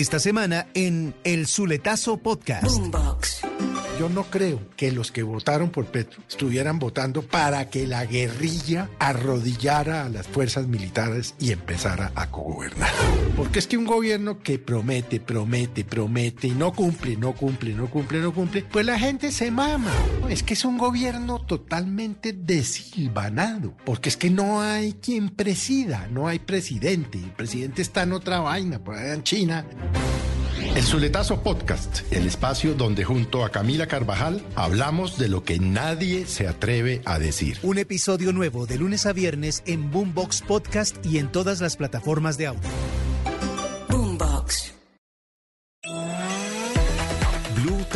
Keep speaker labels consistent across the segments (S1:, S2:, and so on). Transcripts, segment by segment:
S1: Esta semana en El Zuletazo Podcast.
S2: Yo no creo que los que votaron por Petro estuvieran votando para que la guerrilla arrodillara a las fuerzas militares y empezara a gobernar. Porque es que un gobierno que promete, promete, promete y no cumple, no cumple, no cumple, no cumple, pues la gente se mama. Es que es un gobierno totalmente desilvanado. Porque es que no hay quien presida, no hay presidente. El presidente está en otra vaina, por allá en China.
S3: El Zuletazo Podcast, el espacio donde junto a Camila Carvajal hablamos de lo que nadie se atreve a decir.
S1: Un episodio nuevo de lunes a viernes en Boombox Podcast y en todas las plataformas de audio.
S4: Boombox.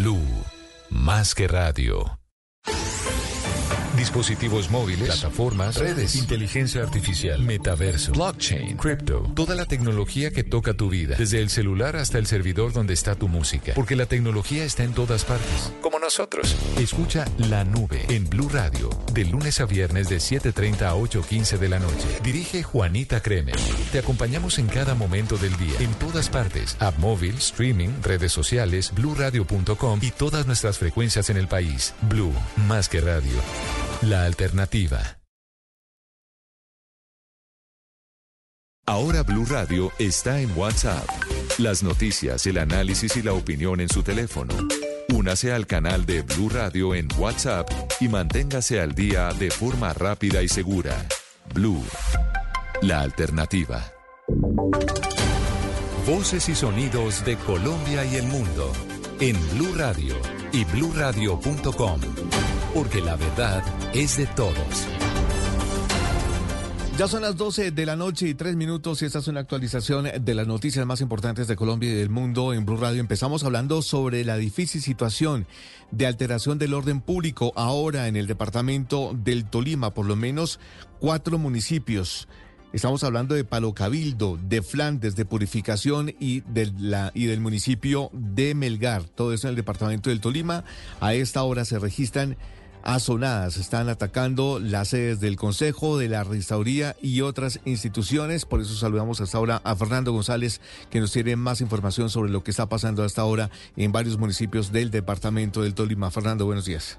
S5: Blue, más que radio. Dispositivos móviles, plataformas, redes, inteligencia artificial, metaverso, blockchain, crypto, toda la tecnología que toca tu vida, desde el celular hasta el servidor donde está tu música, porque la tecnología está en todas partes, nosotros. Escucha La Nube en Blue Radio, de lunes a viernes de 7:30 a 8:15 de la noche. Dirige Juanita Kremer. Te acompañamos en cada momento del día, en todas partes, app móvil, streaming, redes sociales, bluradio.com y todas nuestras frecuencias en el país. Blue, más que radio. La alternativa. Ahora Blue Radio está en WhatsApp. Las noticias, el análisis y la opinión en su teléfono. Únase al canal de Blue Radio en WhatsApp y manténgase al día de forma rápida y segura. Blue, la alternativa. Voces y sonidos de Colombia y el mundo en Blue Radio y bluradio.com, porque la verdad es de todos.
S6: Ya son las 12 de la noche y tres minutos y esta es una actualización de las noticias más importantes de Colombia y del mundo en Blue Radio. Empezamos hablando sobre la difícil situación de alteración del orden público ahora en el departamento del Tolima, por lo menos cuatro municipios. Estamos hablando de Palo Cabildo, de Flandes, de Purificación y, de la, y del municipio de Melgar. Todo eso en el departamento del Tolima. A esta hora se registran azonadas. Están atacando las sedes del Consejo, de la Registraduría y otras instituciones. Por eso saludamos hasta ahora a Fernando González, que nos tiene más información sobre lo que está pasando hasta ahora en varios municipios del departamento del Tolima. Fernando, buenos días.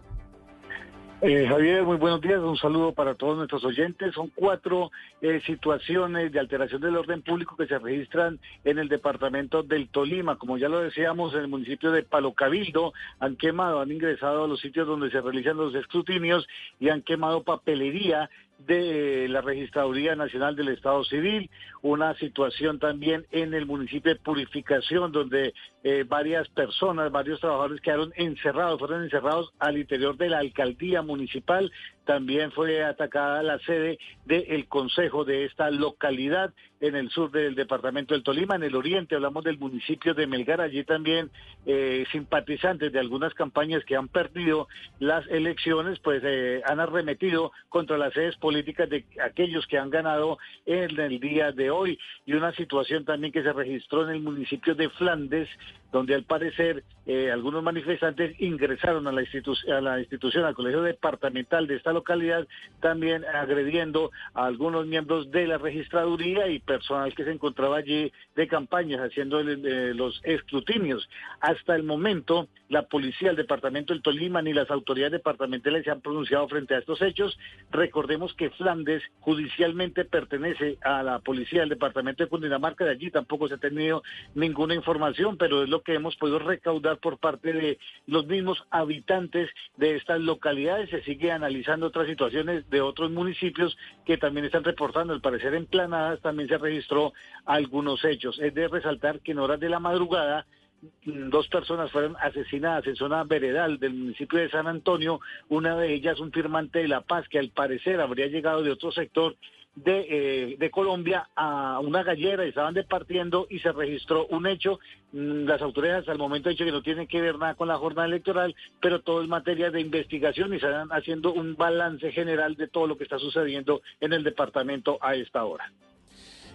S7: Eh, Javier, muy buenos días. Un saludo para todos nuestros oyentes. Son cuatro eh, situaciones de alteración del orden público que se registran en el departamento del Tolima. Como ya lo decíamos, en el municipio de Palo Cabildo han quemado, han ingresado a los sitios donde se realizan los escrutinios y han quemado papelería de la Registraduría Nacional del Estado Civil, una situación también en el municipio de Purificación, donde eh, varias personas, varios trabajadores quedaron encerrados, fueron encerrados al interior de la alcaldía municipal. También fue atacada la sede del consejo de esta localidad en el sur del departamento del Tolima, en el oriente hablamos del municipio de Melgar, allí también eh, simpatizantes de algunas campañas que han perdido las elecciones, pues eh, han arremetido contra las sedes políticas de aquellos que han ganado en el día de hoy. Y una situación también que se registró en el municipio de Flandes, donde al parecer eh, algunos manifestantes ingresaron a la, a la institución, al colegio departamental de esta localidad, también agrediendo a algunos miembros de la registraduría y personal que se encontraba allí de campañas haciendo eh, los escrutinios. Hasta el momento, la policía, el departamento del Tolima ni las autoridades departamentales se han pronunciado frente a estos hechos. Recordemos que Flandes judicialmente pertenece a la policía del departamento de Cundinamarca, de allí tampoco se ha tenido ninguna información, pero es lo que hemos podido recaudar por parte de los mismos habitantes de estas localidades. Se sigue analizando otras situaciones de otros municipios que también están reportando, al parecer en Planadas también se registró algunos hechos. Es de resaltar que en horas de la madrugada mm, dos personas fueron asesinadas en zona veredal del municipio de San Antonio, una de ellas un firmante de La Paz que al parecer habría llegado de otro sector de, eh, de Colombia a una gallera y estaban departiendo y se registró un hecho. Mm, Las autoridades al momento han dicho que no tienen que ver nada con la jornada electoral, pero todo es materia de investigación y están haciendo un balance general de todo lo que está sucediendo en el departamento a esta hora.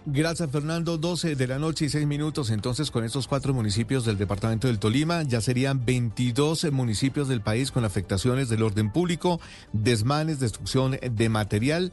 S6: Gracias, Fernando. 12 de la noche y 6 minutos. Entonces, con estos cuatro municipios del departamento del Tolima, ya serían 22 municipios del país con afectaciones del orden público, desmanes, destrucción de material.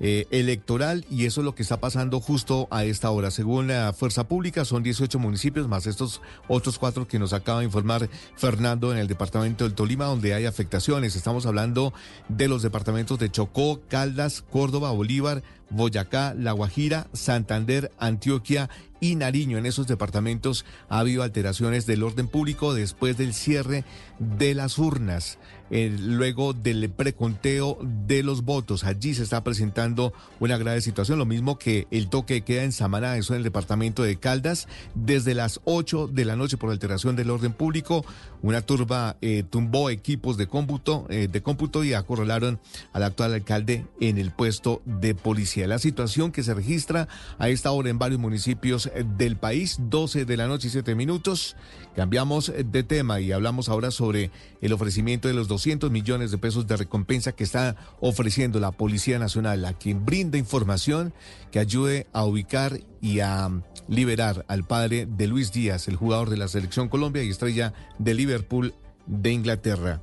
S6: Eh, electoral y eso es lo que está pasando justo a esta hora. Según la Fuerza Pública, son 18 municipios más estos otros cuatro que nos acaba de informar Fernando en el departamento del Tolima, donde hay afectaciones. Estamos hablando de los departamentos de Chocó, Caldas, Córdoba, Bolívar, Boyacá, La Guajira, Santander, Antioquia y Nariño. En esos departamentos ha habido alteraciones del orden público después del cierre de las urnas, eh, luego del preconteo de los votos. Allí se está presentando una grave situación, lo mismo que el toque queda en Samaná, eso en el departamento de Caldas, desde las 8 de la noche por alteración del orden público. Una turba eh, tumbó equipos de cómputo, eh, de cómputo y acorralaron al actual alcalde en el puesto de policía. La situación que se registra a esta hora en varios municipios eh, del país, 12 de la noche y 7 minutos. Cambiamos eh, de tema y hablamos ahora sobre el ofrecimiento de los 200 millones de pesos de recompensa que está ofreciendo la Policía Nacional a quien brinda información que ayude a ubicar y a mm, liberar al padre de Luis Díaz, el jugador de la Selección Colombia y estrella de Liverpool de Inglaterra.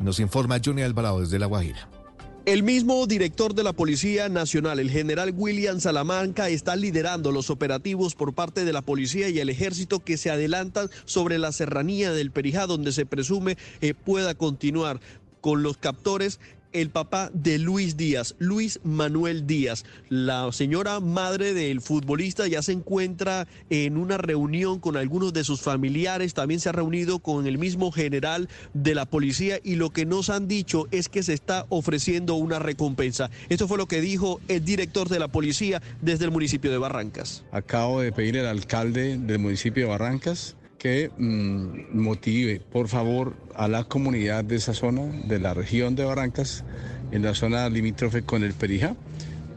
S6: Nos informa Johnny Alvarado desde La Guajira.
S8: El mismo director de la Policía Nacional, el general William Salamanca, está liderando los operativos por parte de la policía y el ejército que se adelantan sobre la serranía del Perijá, donde se presume eh, pueda continuar con los captores el papá de Luis Díaz, Luis Manuel Díaz. La señora madre del futbolista ya se encuentra en una reunión con algunos de sus familiares, también se ha reunido con el mismo general de la policía y lo que nos han dicho es que se está ofreciendo una recompensa. Esto fue lo que dijo el director de la policía desde el municipio de Barrancas.
S9: Acabo de pedir al alcalde del municipio de Barrancas que mm, motive, por favor, a la comunidad de esa zona, de la región de Barrancas, en la zona limítrofe con el Perijá,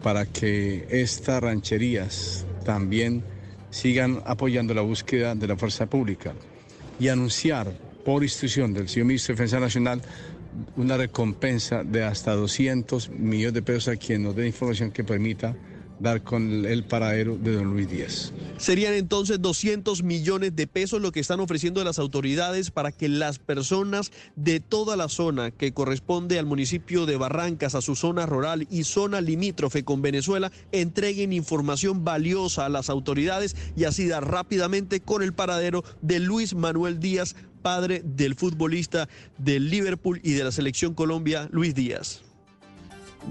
S9: para que estas rancherías también sigan apoyando la búsqueda de la fuerza pública y anunciar por instrucción del señor ministro de Defensa Nacional una recompensa de hasta 200 millones de pesos a quien nos dé información que permita dar con el paradero de don Luis Díaz.
S8: Serían entonces 200 millones de pesos lo que están ofreciendo las autoridades para que las personas de toda la zona que corresponde al municipio de Barrancas, a su zona rural y zona limítrofe con Venezuela, entreguen información valiosa a las autoridades y así dar rápidamente con el paradero de Luis Manuel Díaz, padre del futbolista del Liverpool y de la selección Colombia, Luis Díaz.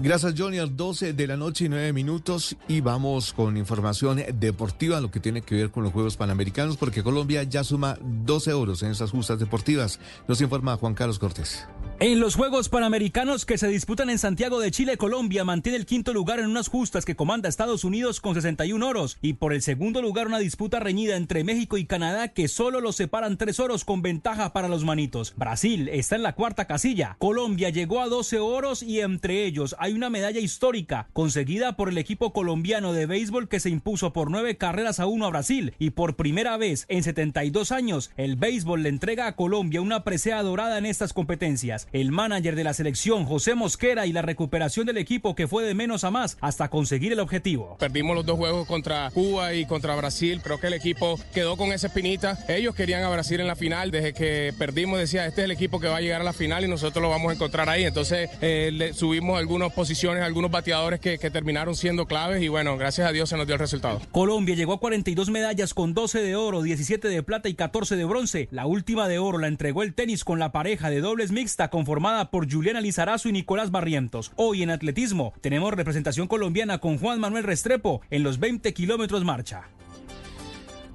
S6: Gracias, Johnny. A 12 de la noche y 9 minutos. Y vamos con información deportiva, lo que tiene que ver con los Juegos Panamericanos, porque Colombia ya suma 12 euros en esas justas deportivas. Nos informa Juan Carlos Cortés.
S10: En los Juegos Panamericanos que se disputan en Santiago de Chile, Colombia mantiene el quinto lugar en unas justas que comanda Estados Unidos con 61 oros y por el segundo lugar una disputa reñida entre México y Canadá que solo los separan tres oros con ventaja para los manitos. Brasil está en la cuarta casilla. Colombia llegó a 12 oros y entre ellos hay una medalla histórica conseguida por el equipo colombiano de béisbol que se impuso por nueve carreras a uno a Brasil y por primera vez en 72 años el béisbol le entrega a Colombia una presea dorada en estas competencias. El manager de la selección, José Mosquera, y la recuperación del equipo que fue de menos a más hasta conseguir el objetivo.
S11: Perdimos los dos juegos contra Cuba y contra Brasil, pero que el equipo quedó con esa espinita. Ellos querían a Brasil en la final, desde que perdimos decía, este es el equipo que va a llegar a la final y nosotros lo vamos a encontrar ahí. Entonces eh, le subimos algunas posiciones, algunos bateadores que, que terminaron siendo claves y bueno, gracias a Dios se nos dio el resultado.
S10: Colombia llegó a 42 medallas con 12 de oro, 17 de plata y 14 de bronce. La última de oro la entregó el tenis con la pareja de dobles mixta conformada por Juliana Lizarazo y Nicolás Barrientos. Hoy en atletismo tenemos representación colombiana con Juan Manuel Restrepo en los 20 kilómetros marcha.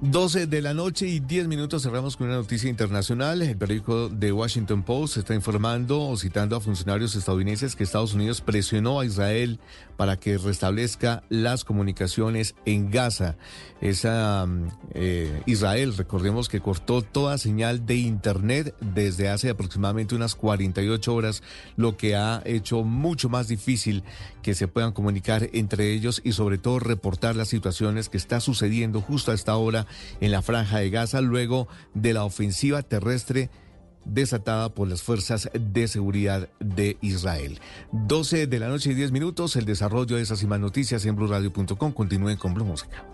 S6: 12 de la noche y 10 minutos cerramos con una noticia internacional. El periódico The Washington Post está informando o citando a funcionarios estadounidenses que Estados Unidos presionó a Israel para que restablezca las comunicaciones en Gaza. Esa, mm, eh, Israel, recordemos que cortó toda señal de Internet desde hace aproximadamente unas 48 horas, lo que ha hecho mucho más difícil que se puedan comunicar entre ellos y sobre todo reportar las situaciones que está sucediendo justo a esta hora en la franja de Gaza luego de la ofensiva terrestre desatada por las fuerzas de seguridad de Israel. 12 de la noche y 10 minutos, el desarrollo de esas y más noticias en blurradio.com. Continúen con Blue Música.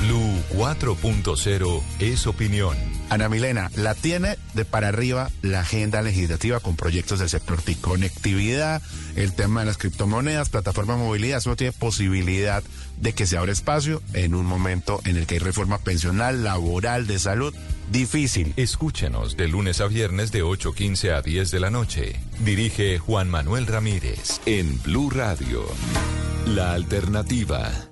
S12: Blue 4.0 es opinión.
S13: Ana Milena, la tiene de para arriba la agenda legislativa con proyectos del sector TIC, conectividad, el tema de las criptomonedas, plataforma de movilidad, eso no tiene posibilidad de que se abra espacio en un momento en el que hay reforma pensional, laboral, de salud. Difícil.
S12: Escúchenos de lunes a viernes de 8.15 a 10 de la noche. Dirige Juan Manuel Ramírez en Blue Radio. La alternativa.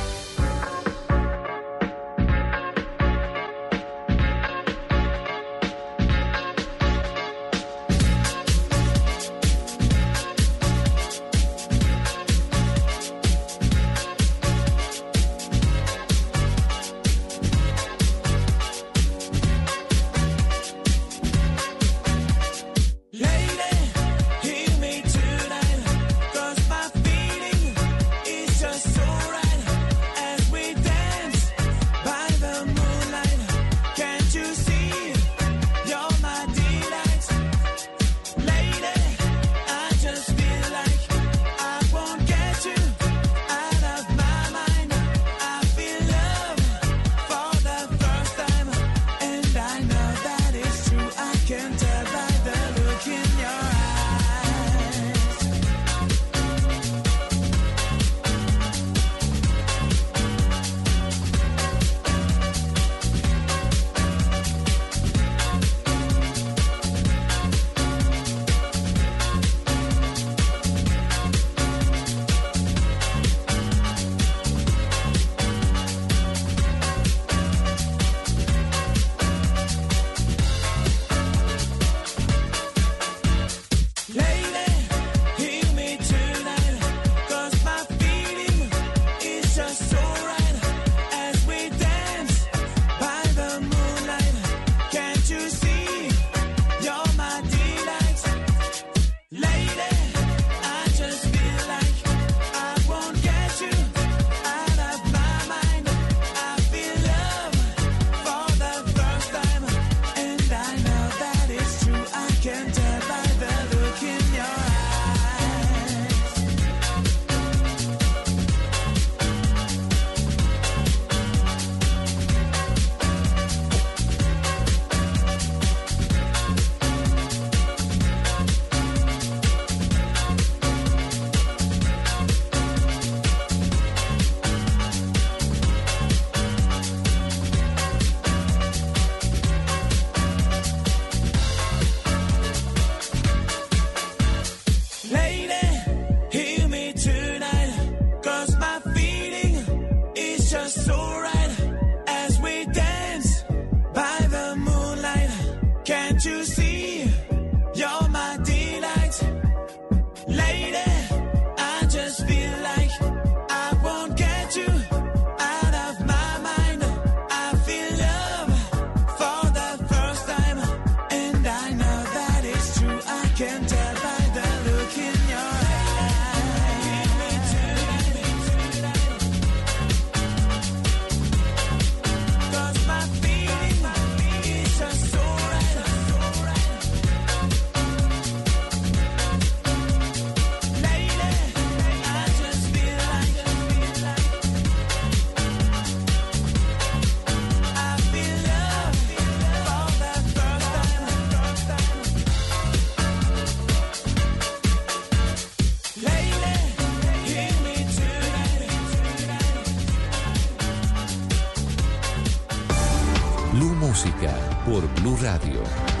S12: por Blue Radio.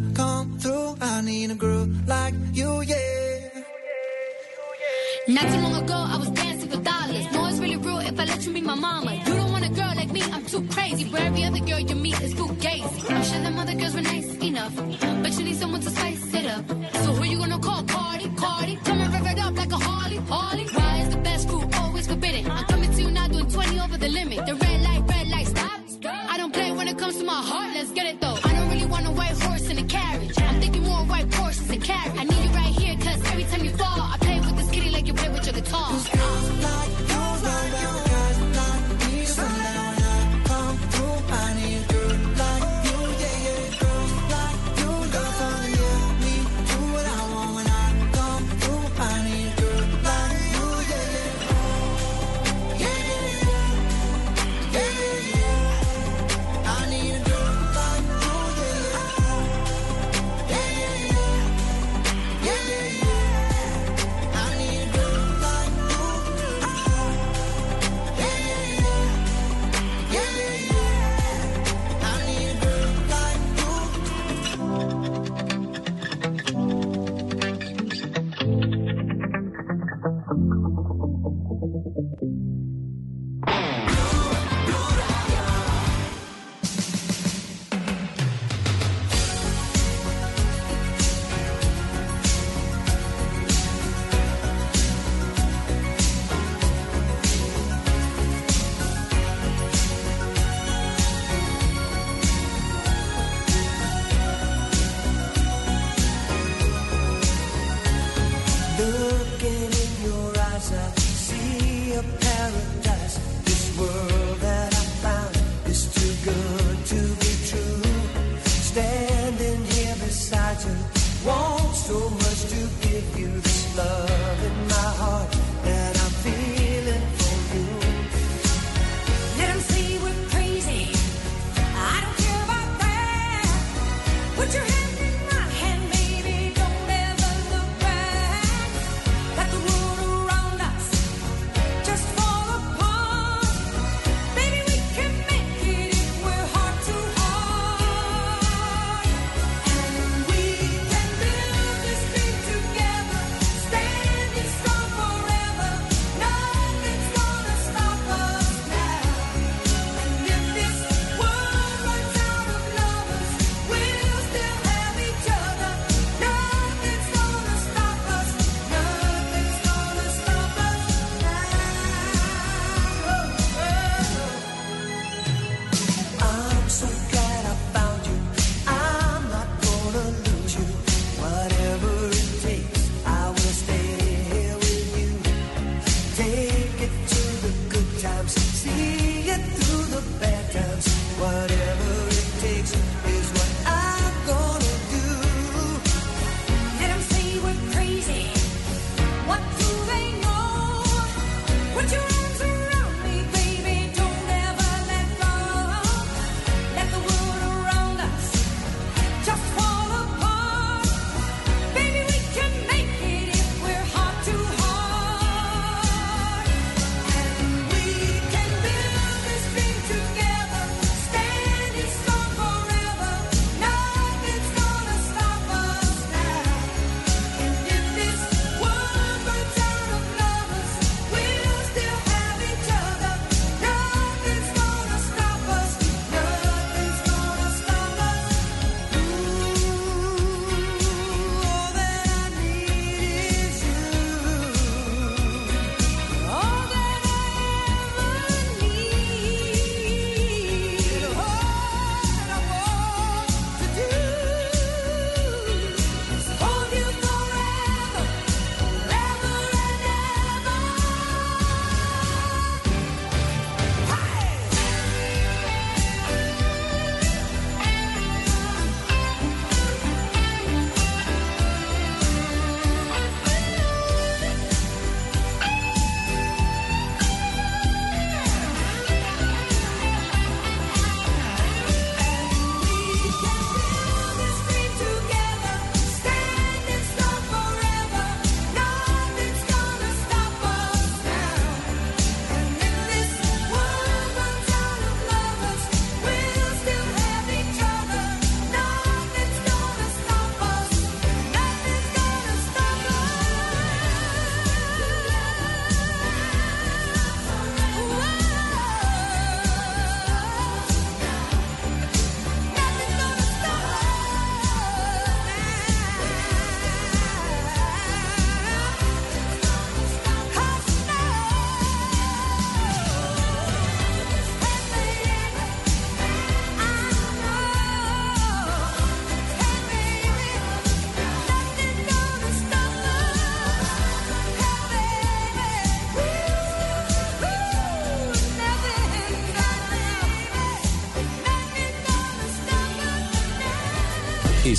S14: where every other girl you meet is Fugazi.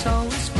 S15: soul is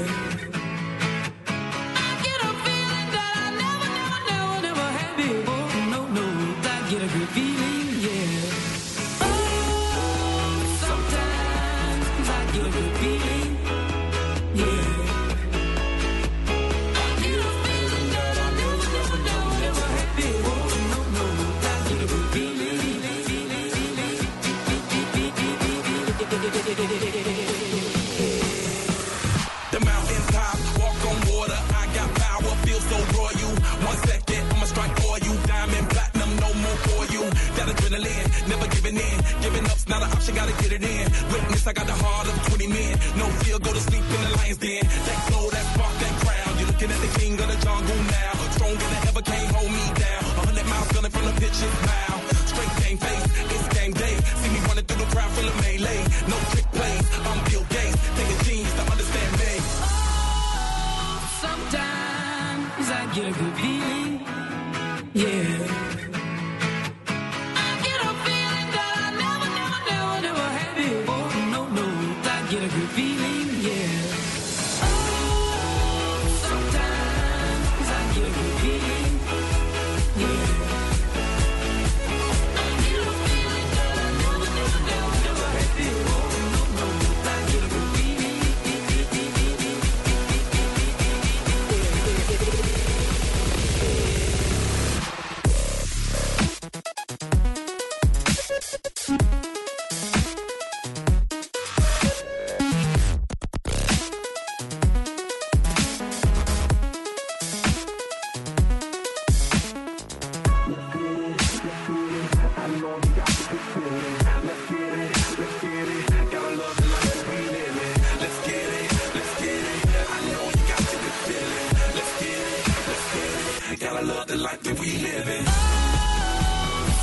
S16: life that we live in.
S17: Oh,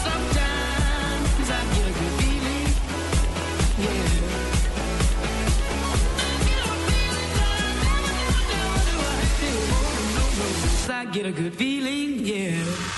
S17: sometimes I get a good feeling, yeah. I get a good feeling, yeah.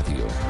S4: Radio.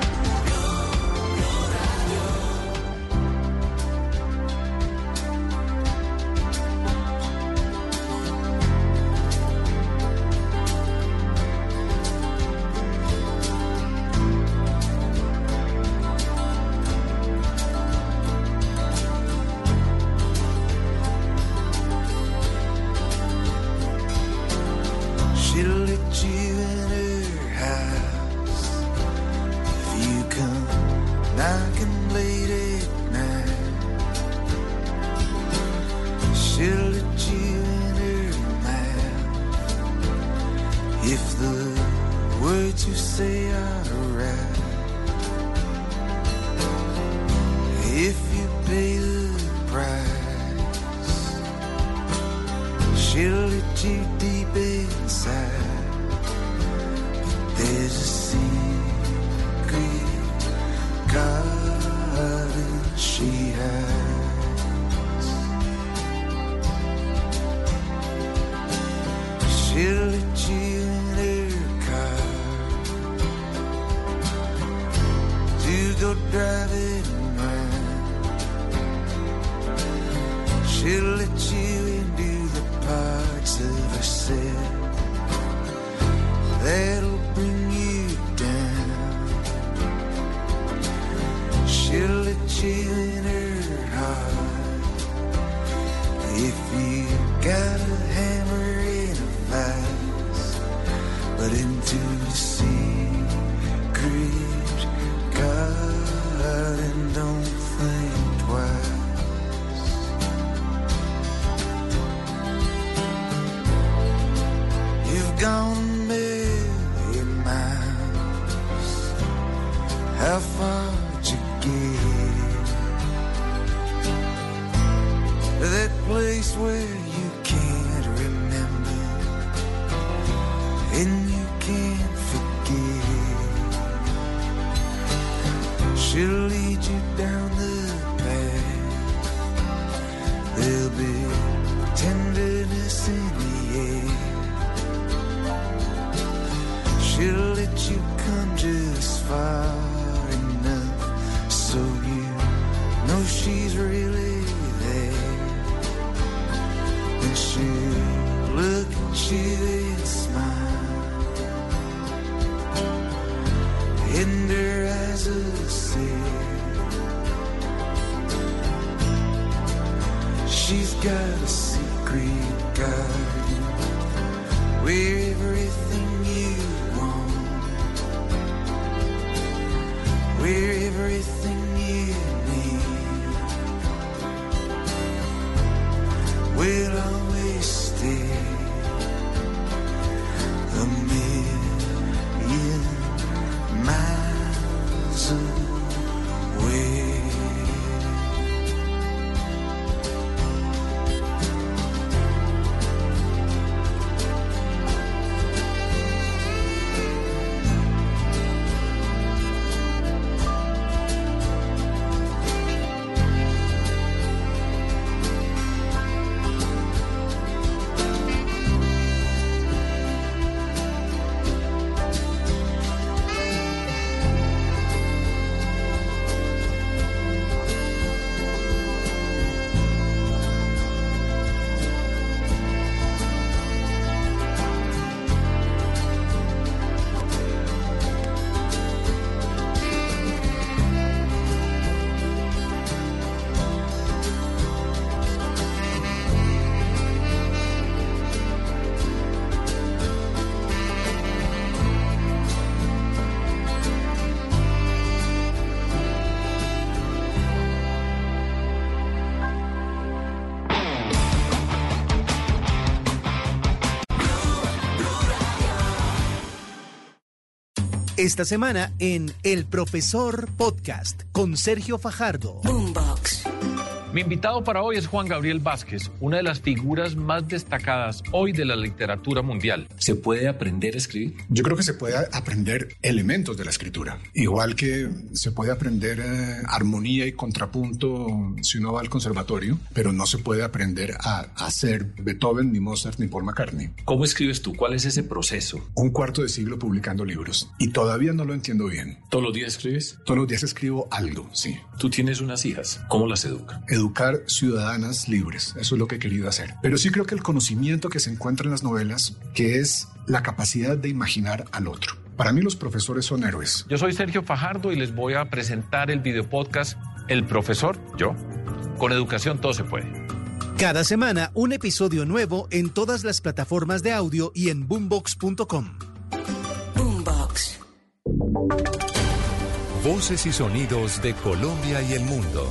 S14: have it in mind. She'll let you into the parts of herself that'll bring you down. She'll let you in her heart if you got a hammer in a vice, but into the sea.
S1: Esta semana en El Profesor Podcast con Sergio Fajardo.
S18: Mi invitado para hoy es Juan Gabriel Vázquez, una de las figuras más destacadas hoy de la literatura mundial.
S19: ¿Se puede aprender a escribir?
S20: Yo creo que se puede aprender elementos de la escritura, igual que se puede aprender eh, armonía y contrapunto si uno va al conservatorio, pero no se puede aprender a hacer Beethoven, ni Mozart, ni Paul McCartney.
S19: ¿Cómo escribes tú? ¿Cuál es ese proceso?
S20: Un cuarto de siglo publicando libros y todavía no lo entiendo bien.
S19: ¿Todos los días escribes?
S20: Todos los días escribo algo, sí.
S19: Tú tienes unas hijas. ¿Cómo las educas?
S20: Educar ciudadanas libres. Eso es lo que he querido hacer. Pero sí creo que el conocimiento que se encuentra en las novelas, que es la capacidad de imaginar al otro. Para mí los profesores son héroes.
S18: Yo soy Sergio Fajardo y les voy a presentar el video podcast El Profesor, yo. Con educación todo se puede.
S1: Cada semana un episodio nuevo en todas las plataformas de audio y en boombox.com.
S4: Boombox.
S5: Voces y sonidos de Colombia y el mundo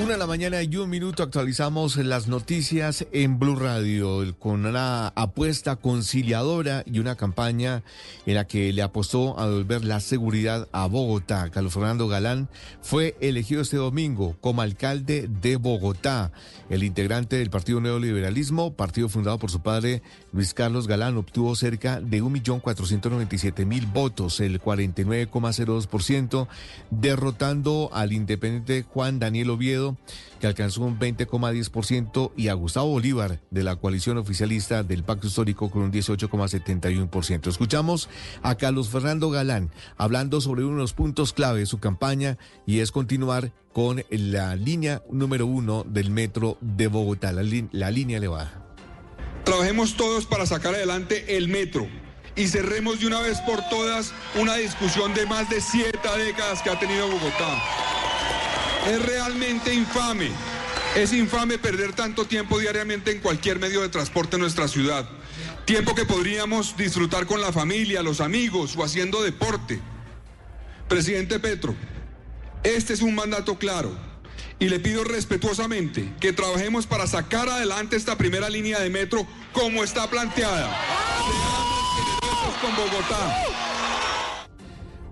S6: Una de la mañana y un minuto actualizamos las noticias en Blue Radio con una apuesta conciliadora y una campaña en la que le apostó a devolver la seguridad a Bogotá. Carlos Fernando Galán fue elegido este domingo como alcalde de Bogotá. El integrante del Partido Neoliberalismo, partido fundado por su padre Luis Carlos Galán, obtuvo cerca de 1.497.000 votos, el 49,02%, derrotando al independiente Juan Daniel Oviedo que alcanzó un 20,10%, y a Gustavo Bolívar, de la coalición oficialista del Pacto Histórico, con un 18,71%. Escuchamos a Carlos Fernando Galán hablando sobre uno de los puntos clave de su campaña y es continuar con la línea número uno del metro de Bogotá, la, la línea elevada.
S21: Trabajemos todos para sacar adelante el metro y cerremos de una vez por todas una discusión de más de siete décadas que ha tenido Bogotá. Es realmente infame. Es infame perder tanto tiempo diariamente en cualquier medio de transporte en nuestra ciudad. Tiempo que podríamos disfrutar con la familia, los amigos o haciendo deporte. Presidente Petro, este es un mandato claro y le pido respetuosamente que trabajemos para sacar adelante esta primera línea de metro como está planteada. Seamos generosos con Bogotá.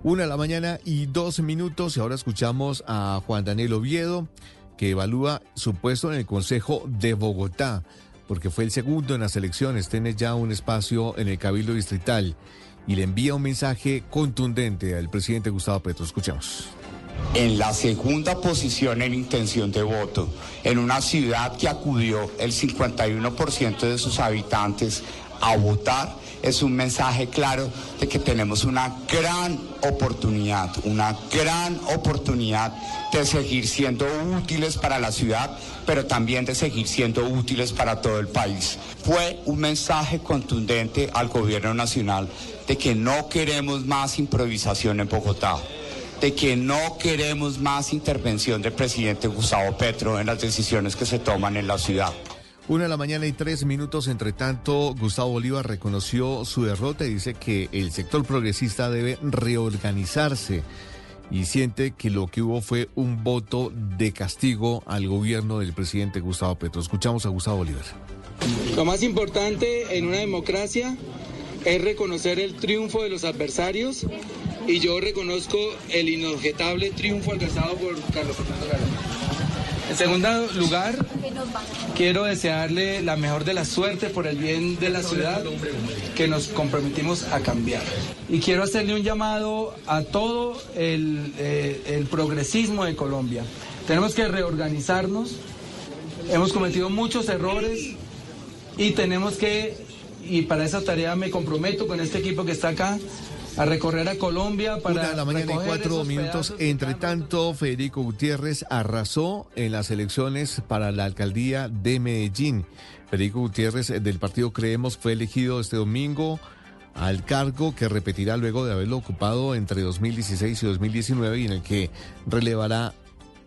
S6: Una de la mañana y dos minutos y ahora escuchamos a Juan Daniel Oviedo que evalúa su puesto en el Consejo de Bogotá porque fue el segundo en las elecciones, tiene ya un espacio en el Cabildo Distrital y le envía un mensaje contundente al presidente Gustavo Petro. Escuchamos.
S22: En la segunda posición en intención de voto, en una ciudad que acudió el 51% de sus habitantes a votar, es un mensaje claro de que tenemos una gran oportunidad, una gran oportunidad de seguir siendo útiles para la ciudad, pero también de seguir siendo útiles para todo el país. Fue un mensaje contundente al gobierno nacional de que no queremos más improvisación en Bogotá de que no queremos más intervención del presidente Gustavo Petro en las decisiones que se toman en la ciudad.
S6: Una de la mañana y tres minutos. Entre tanto, Gustavo Bolívar reconoció su derrota y dice que el sector progresista debe reorganizarse y siente que lo que hubo fue un voto de castigo al gobierno del presidente Gustavo Petro. Escuchamos a Gustavo Bolívar.
S23: Lo más importante en una democracia es reconocer el triunfo de los adversarios y yo reconozco el inobjetable triunfo alcanzado por Carlos Fernando Galán. En segundo lugar, quiero desearle la mejor de la suerte por el bien de la ciudad que nos comprometimos a cambiar. Y quiero hacerle un llamado a todo el, eh, progresismo de Colombia. Tenemos que reorganizarnos, hemos cometido muchos errores y tenemos que, y para esa tarea me comprometo con este equipo que está acá, a recorrer a Colombia para
S6: Una de la mañana y cuatro minutos. Entre tanto, Federico Gutiérrez arrasó en las elecciones para la alcaldía de Medellín. Federico Gutiérrez eh, del partido Creemos fue elegido este domingo al cargo que repetirá luego de haberlo ocupado entre 2016 y 2019 y en el que relevará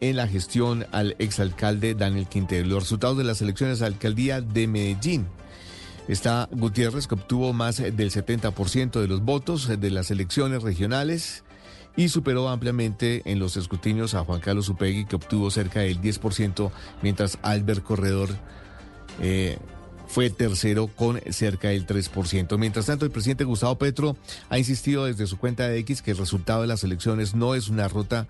S6: en la gestión al exalcalde Daniel Quintero. Los resultados de las elecciones a la alcaldía de Medellín. Está Gutiérrez, que obtuvo más del 70% de los votos de las elecciones regionales y superó ampliamente en los escrutinios a Juan Carlos Upegui, que obtuvo cerca del 10%, mientras Albert Corredor eh, fue tercero con cerca del 3%. Mientras tanto, el presidente Gustavo Petro ha insistido desde su cuenta de X que el resultado de las elecciones no es una ruta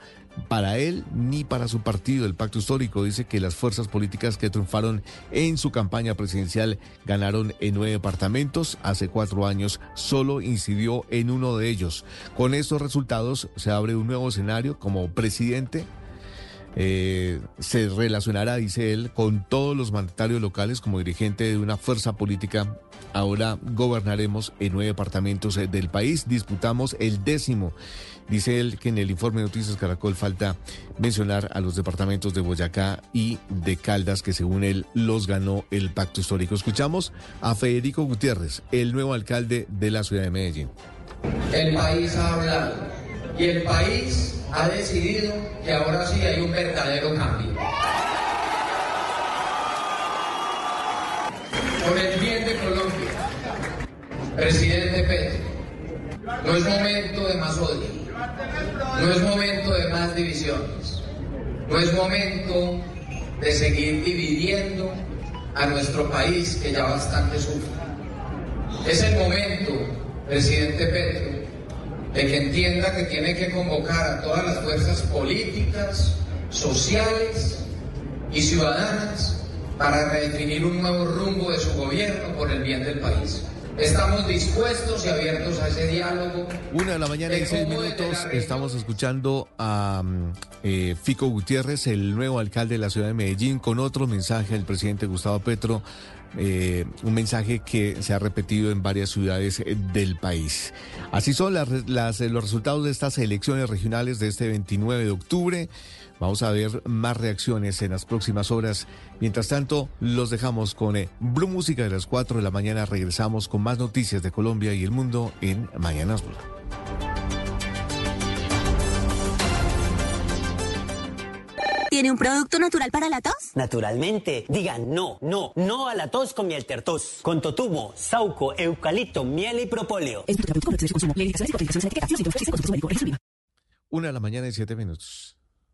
S6: para él ni para su partido. El pacto histórico dice que las fuerzas políticas que triunfaron en su campaña presidencial ganaron en nueve departamentos. Hace cuatro años solo incidió en uno de ellos. Con estos resultados se abre un nuevo escenario como presidente eh, se relacionará, dice él, con todos los mandatarios locales como dirigente de una fuerza política. Ahora gobernaremos en nueve departamentos eh, del país, disputamos el décimo. Dice él que en el informe de Noticias Caracol falta mencionar a los departamentos de Boyacá y de Caldas, que según él los ganó el pacto histórico. Escuchamos a Federico Gutiérrez, el nuevo alcalde de la ciudad de Medellín.
S24: El país ha hablado y el país ha decidido que ahora sí hay un verdadero cambio. Por el bien de Colombia, presidente Petro, no es momento de más odio, no es momento de más divisiones, no es momento de seguir dividiendo a nuestro país que ya bastante sufre. Es el momento, presidente Petro, de que entienda que tiene que convocar a todas las fuerzas políticas, sociales y ciudadanas para redefinir un nuevo rumbo de su gobierno por el bien del país. Estamos dispuestos y abiertos a ese diálogo.
S6: Una de la mañana y seis minutos estamos escuchando a mm, eh, Fico Gutiérrez, el nuevo alcalde de la ciudad de Medellín, con otro mensaje del presidente Gustavo Petro, eh, un mensaje que se ha repetido en varias ciudades eh, del país. Así son las- los resultados de estas elecciones regionales de este 29 de octubre. Vamos a ver más reacciones en las próximas horas. Mientras tanto, los dejamos con eh, Blue Música de las 4 de la mañana. Regresamos con más noticias de Colombia y el mundo en Mañanas Blue.
S25: ¿Tiene un producto natural para la tos?
S26: Naturalmente, digan no, no, no a la tos con miel tertos, con totumo, sauco, eucalipto, miel y propóleo.
S6: Una de la mañana y siete minutos.